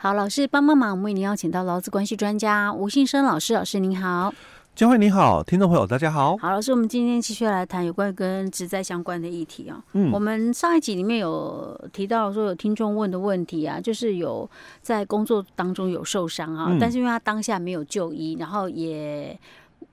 好，老师帮帮忙，我们为您邀请到劳资关系专家吴信生老师，老师您好。金惠你好，听众朋友大家好。好，老师，我们今天继续来谈有关跟职灾相关的议题啊。嗯，我们上一集里面有提到说有听众问的问题啊，就是有在工作当中有受伤啊，嗯、但是因为他当下没有就医，然后也。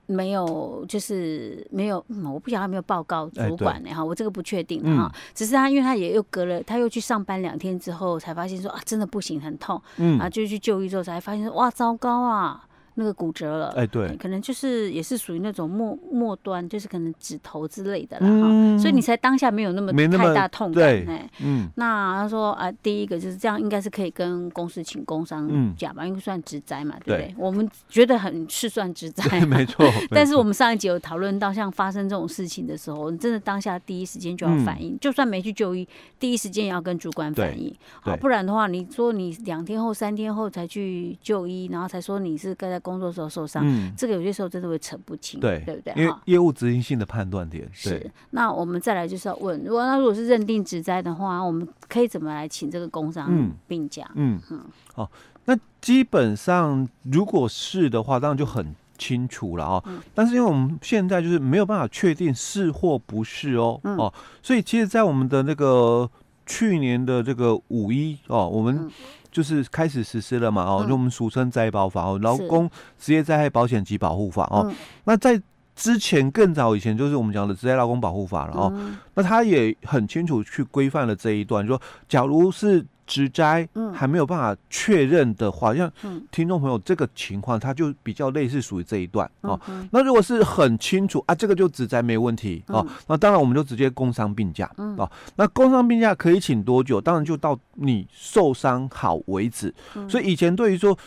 没有，就是没有，嗯、我不晓得他没有报告主管呢哈，我这个不确定哈，嗯、只是他因为他也又隔了，他又去上班两天之后才发现说啊，真的不行，很痛，嗯，啊，就去就医之后才发现说哇，糟糕啊。那个骨折了，哎，对，可能就是也是属于那种末末端，就是可能指头之类的了哈，所以你才当下没有那么太大痛感，哎，嗯，那他说啊，第一个就是这样，应该是可以跟公司请工伤假吧，因为算职灾嘛，对不对？我们觉得很是算职灾，没错。但是我们上一集有讨论到，像发生这种事情的时候，你真的当下第一时间就要反应，就算没去就医，第一时间也要跟主管反应，好，不然的话，你说你两天后、三天后才去就医，然后才说你是该在。工作时候受伤，嗯，这个有些时候真的会扯不清，对，对不对？因为业务执行性的判断点是。那我们再来就是要问，如果那如果是认定职灾的话，我们可以怎么来请这个工伤病假？嗯嗯，哦，那基本上如果是的话，当然就很清楚了哦。但是因为我们现在就是没有办法确定是或不是哦哦，所以其实，在我们的那个去年的这个五一哦，我们。就是开始实施了嘛，哦，就我们俗称灾保法哦，劳工职业灾害保险及保护法哦。那在之前更早以前，就是我们讲的职业劳工保护法了哦。那他也很清楚去规范了这一段，说假如是。职灾还没有办法确认的话，像听众朋友这个情况，它就比较类似属于这一段哦。那如果是很清楚啊，这个就职灾没问题哦。那当然我们就直接工伤病假哦。那工伤病假可以请多久？当然就到你受伤好为止。所以以前对于说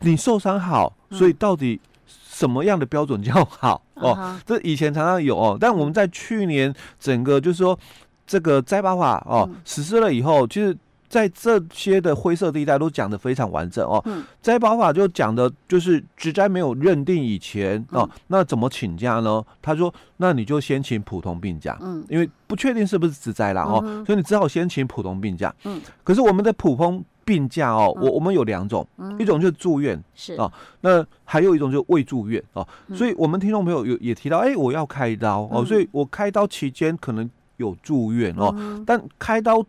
你受伤好，所以到底什么样的标准叫好哦？这以前常常有哦。但我们在去年整个就是说这个灾保法哦实施了以后，其实。在这些的灰色地带都讲的非常完整哦。摘保法就讲的就是职灾没有认定以前哦，那怎么请假呢？他说，那你就先请普通病假，嗯，因为不确定是不是职灾啦哦，所以你只好先请普通病假。嗯，可是我们的普通病假哦，我我们有两种，一种就是住院是啊，那还有一种就是未住院哦。所以我们听众朋友有也提到，哎，我要开刀哦，所以我开刀期间可能有住院哦，但开刀。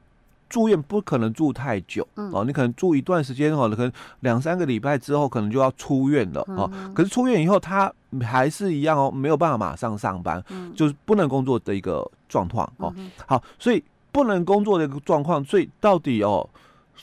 住院不可能住太久哦，你可能住一段时间哦，可能两三个礼拜之后可能就要出院了哦。可是出院以后他还是一样哦，没有办法马上上班，就是不能工作的一个状况哦。好，所以不能工作的一个状况，所以到底哦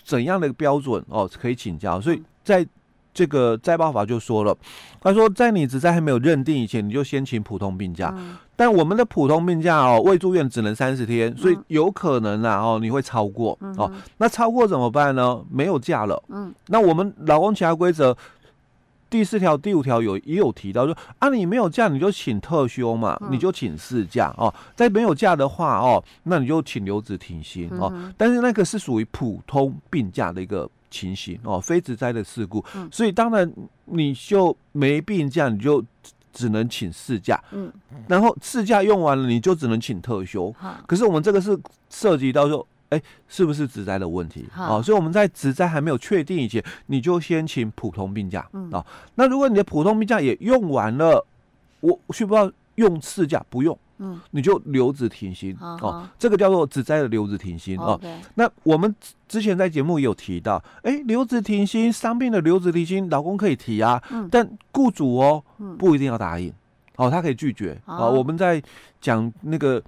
怎样的一个标准哦可以请教？所以在这个灾保法就说了，他说在你职灾还没有认定以前，你就先请普通病假。但我们的普通病假哦，未住院只能三十天，所以有可能啊哦，你会超过哦。那超过怎么办呢？没有假了。嗯。那我们劳工其他规则第四条、第五条有也有提到说啊，你没有假你就请特休嘛，你就请事假哦。在没有假的话哦，那你就请留职停薪哦。但是那个是属于普通病假的一个情形哦，非职灾的事故。所以当然你就没病假，你就。只能请事假，嗯，然后事假用完了，你就只能请特休。可是我们这个是涉及到说，哎，是不是职灾的问题？好，所以我们在职灾还没有确定以前，你就先请普通病假。嗯，啊，那如果你的普通病假也用完了，我需不需要用事假？不用。嗯，你就留职停薪哦，这个叫做职灾的留职停薪哦。那我们之前在节目也有提到，哎，留职停薪、伤病的留职停薪，老公可以提啊，但雇主哦不一定要答应，哦，他可以拒绝。啊。我们在讲那个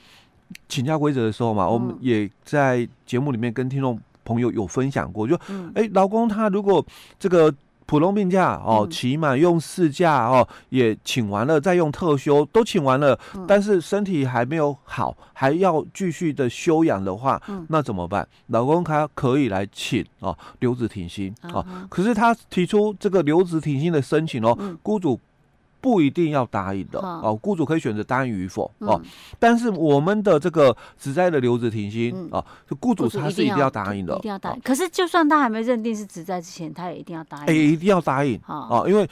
请假规则的时候嘛，我们也在节目里面跟听众朋友有分享过，就哎，老公他如果这个。普通病假哦，起码用事假哦，也请完了，再用特休都请完了，但是身体还没有好，还要继续的休养的话，那怎么办？老公他可以来请哦，留职停薪哦，可是他提出这个留职停薪的申请哦，雇主。不一定要答应的哦，雇主可以选择答应与否哦。但是我们的这个职灾的留职停薪啊，雇主他是一定要答应的，一定要答应。可是就算他还没认定是职灾之前，他也一定要答应。哎，一定要答应啊，因为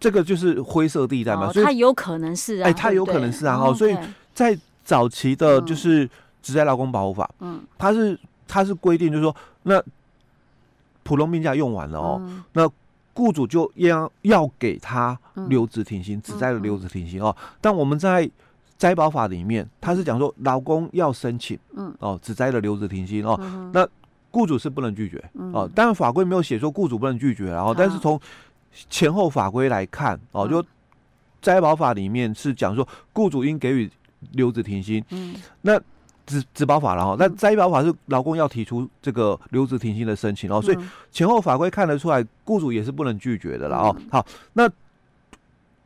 这个就是灰色地带嘛，所以他有可能是啊，哎，他有可能是啊，哦，所以在早期的就是职灾劳工保护法，嗯，他是他是规定就是说那。普通病假用完了哦，嗯、那雇主就要要给他留职停薪，职灾、嗯、的留职停薪哦。但我们在灾保法里面，他是讲说老公要申请，嗯，哦，只摘了留职停薪哦，那雇主是不能拒绝，嗯、哦。当然法规没有写说雇主不能拒绝，然后，但是从前后法规来看，哦，就灾保法里面是讲说雇主应给予留职停薪，嗯，那。职职保法了哈，那灾保法是劳工要提出这个留职停薪的申请哦，所以前后法规看得出来，雇主也是不能拒绝的了哦。好，那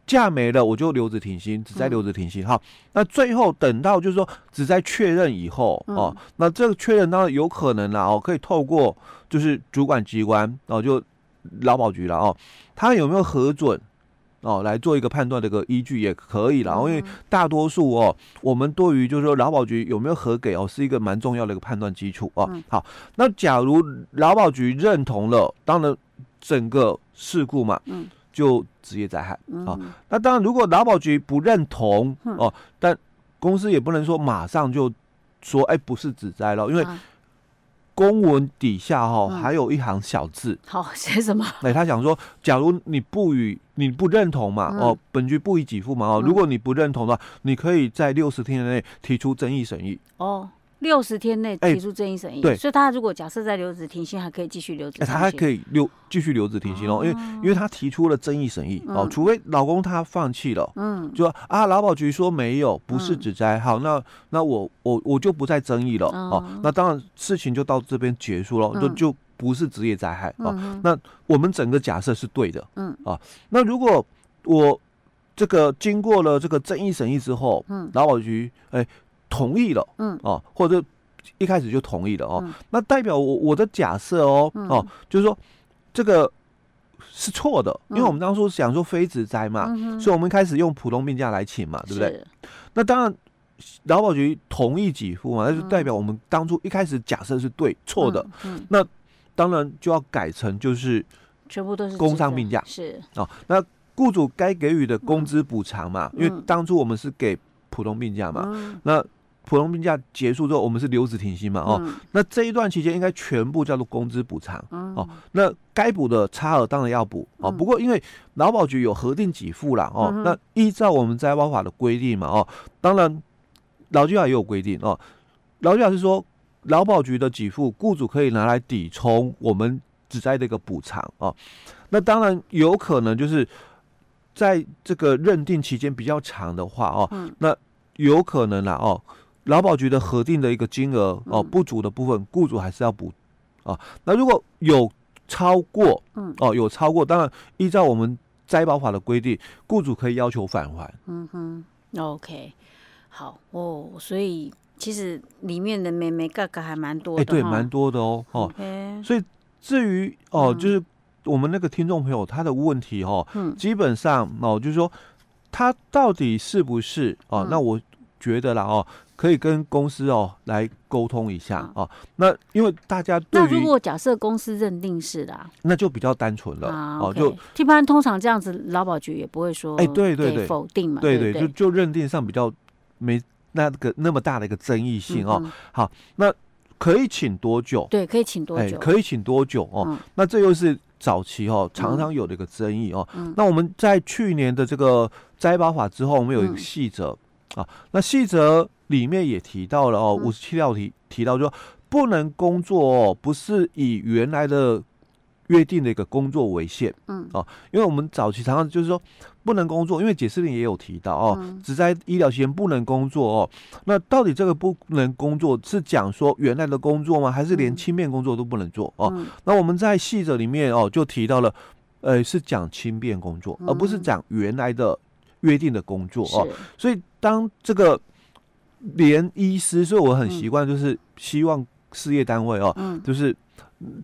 假没了，我就留职停薪，只在留职停薪。好，那最后等到就是说只在确认以后哦，那这个确认当然有可能了哦，可以透过就是主管机关哦，就劳保局了哦，他有没有核准？哦，来做一个判断的一个依据也可以了，因为大多数哦，我们对于就是说劳保局有没有核给哦，是一个蛮重要的一个判断基础哦。好，那假如劳保局认同了，当然整个事故嘛，就职业灾害啊。那当然，如果劳保局不认同哦，但公司也不能说马上就说哎，不是职灾了，因为。公文底下哈还有一行小字，嗯、好写什么？哎，他想说，假如你不予你不认同嘛，嗯、哦，本局不予给付嘛，哦，嗯、如果你不认同的话，你可以在六十天内提出争议审议。哦。六十天内提出争议审议，对，所以他如果假设在留职停薪，还可以继续留职，他还可以留继续留职停薪哦，因为因为他提出了争议审议哦，除非老公他放弃了，嗯，就说啊，劳保局说没有，不是职灾，好，那那我我我就不再争议了哦，那当然事情就到这边结束了，就就不是职业灾害哦，那我们整个假设是对的，嗯。啊，那如果我这个经过了这个争议审议之后，嗯，劳保局哎。同意了，嗯，哦，或者一开始就同意了哦，嗯、那代表我我的假设哦，嗯、哦，就是说这个是错的，嗯、因为我们当初想说非职灾嘛，嗯、所以我们开始用普通病假来请嘛，对不对？那当然，劳保局同意给付嘛，那就代表我们当初一开始假设是对错的，嗯嗯、那当然就要改成就是全部都是工伤病假是。哦，那雇主该给予的工资补偿嘛，嗯、因为当初我们是给普通病假嘛，嗯、那。普通病假结束之后，我们是留职停薪嘛？哦，嗯、那这一段期间应该全部叫做工资补偿。嗯、哦，那该补的差额当然要补。哦，嗯、不过因为劳保局有核定给付啦。哦，嗯、那依照我们灾保法的规定嘛。哦，当然劳基法也有规定。哦，劳基法是说劳保局的给付，雇主可以拿来抵充我们只在的一个补偿。哦，那当然有可能就是在这个认定期间比较长的话。哦，嗯、那有可能啦。哦。劳保局的核定的一个金额哦，不足的部分，雇主还是要补啊。那如果有超过，嗯，哦，有超过，当然依照我们灾保法的规定，雇主可以要求返还。嗯哼，OK，好哦。所以其实里面的眉眉角角还蛮多的，哎，对，蛮多的哦。哦，所以至于哦，就是我们那个听众朋友他的问题哦，嗯，基本上哦，就是说他到底是不是哦？那我觉得啦哦。可以跟公司哦来沟通一下哦。那因为大家对于那如果假设公司认定是的，那就比较单纯了哦。就一般通常这样子，劳保局也不会说哎，对对对，否定嘛，对对，就就认定上比较没那个那么大的一个争议性哦。好，那可以请多久？对，可以请多久？可以请多久哦？那这又是早期哦常常有的一个争议哦。那我们在去年的这个摘保法之后，我们有一个细则啊，那细则。里面也提到了哦，五十七条提提到说不能工作哦，不是以原来的约定的一个工作为限，嗯。哦，因为我们早期常常就是说不能工作，因为解释令也有提到哦，只在医疗期间不能工作哦，那到底这个不能工作是讲说原来的工作吗？还是连轻便工作都不能做？哦？那我们在细则里面哦就提到了，呃，是讲轻便工作，而不是讲原来的约定的工作哦，所以当这个。连医师，所以我很习惯，就是希望事业单位哦，嗯、就是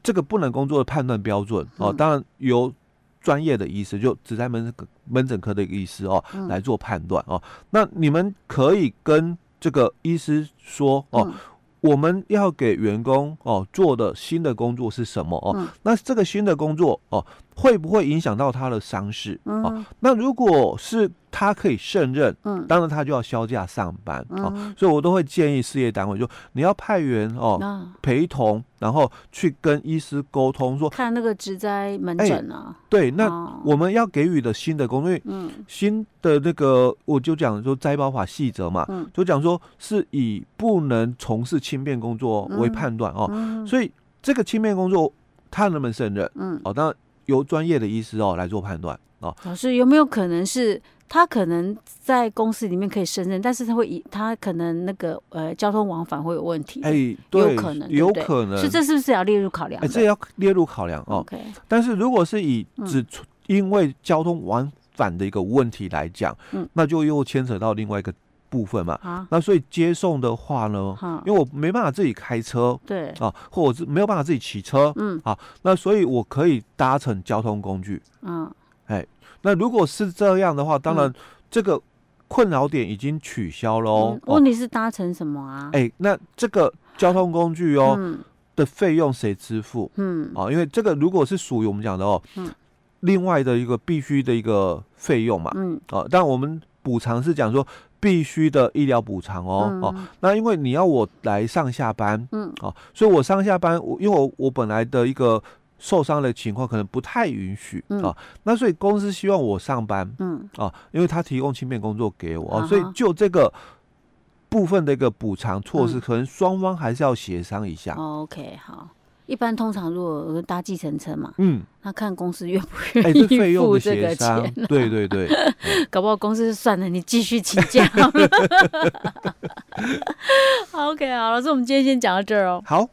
这个不能工作的判断标准哦，当然由专业的医师，就只在门门诊科的一个医师哦、嗯、来做判断哦。那你们可以跟这个医师说哦，嗯、我们要给员工哦做的新的工作是什么哦？嗯、那这个新的工作哦，会不会影响到他的伤势？哦、嗯，那如果是他可以胜任，嗯，当然他就要休假上班，嗯、哦，所以我都会建议事业单位，就你要派员哦，嗯、陪同，然后去跟医师沟通，说看那个职灾门诊啊、欸，对，那我们要给予的新的工作，嗯，新的那个我就讲说灾保法细则嘛，嗯，就讲说是以不能从事轻便工作为判断哦，嗯、所以这个轻便工作他能不能胜任？嗯，哦，当然。由专业的医师哦来做判断哦。老师有没有可能是他可能在公司里面可以胜任，但是他会以他可能那个呃交通往返会有问题？哎、欸，对，有可能，有可能。是这是不是要列入考量？哎、欸，这要列入考量哦。OK。但是如果是以只因为交通往返的一个问题来讲，嗯，那就又牵扯到另外一个。部分嘛，啊、那所以接送的话呢，啊、因为我没办法自己开车，对。啊，或者是没有办法自己骑车，嗯，啊，那所以我可以搭乘交通工具，嗯，哎，那如果是这样的话，当然这个困扰点已经取消喽、嗯。问题是搭乘什么啊？哎，那这个交通工具哦、嗯、的费用谁支付？嗯，啊，因为这个如果是属于我们讲的哦，嗯，另外的一个必须的一个费用嘛，嗯，啊，但我们补偿是讲说。必须的医疗补偿哦、嗯、哦，那因为你要我来上下班，嗯，哦，所以我上下班，我因为我我本来的一个受伤的情况可能不太允许啊、嗯。哦，那所以公司希望我上班，嗯，啊、哦，因为他提供轻便工作给我，啊、哦，所以就这个部分的一个补偿措施，嗯、可能双方还是要协商一下。哦、OK，好。一般通常如果搭计程车嘛，嗯，那看公司愿不愿意付这个钱、啊欸。对对对，搞不好公司算了，你继续请假。OK，好，老师，我们今天先讲到这儿哦。好。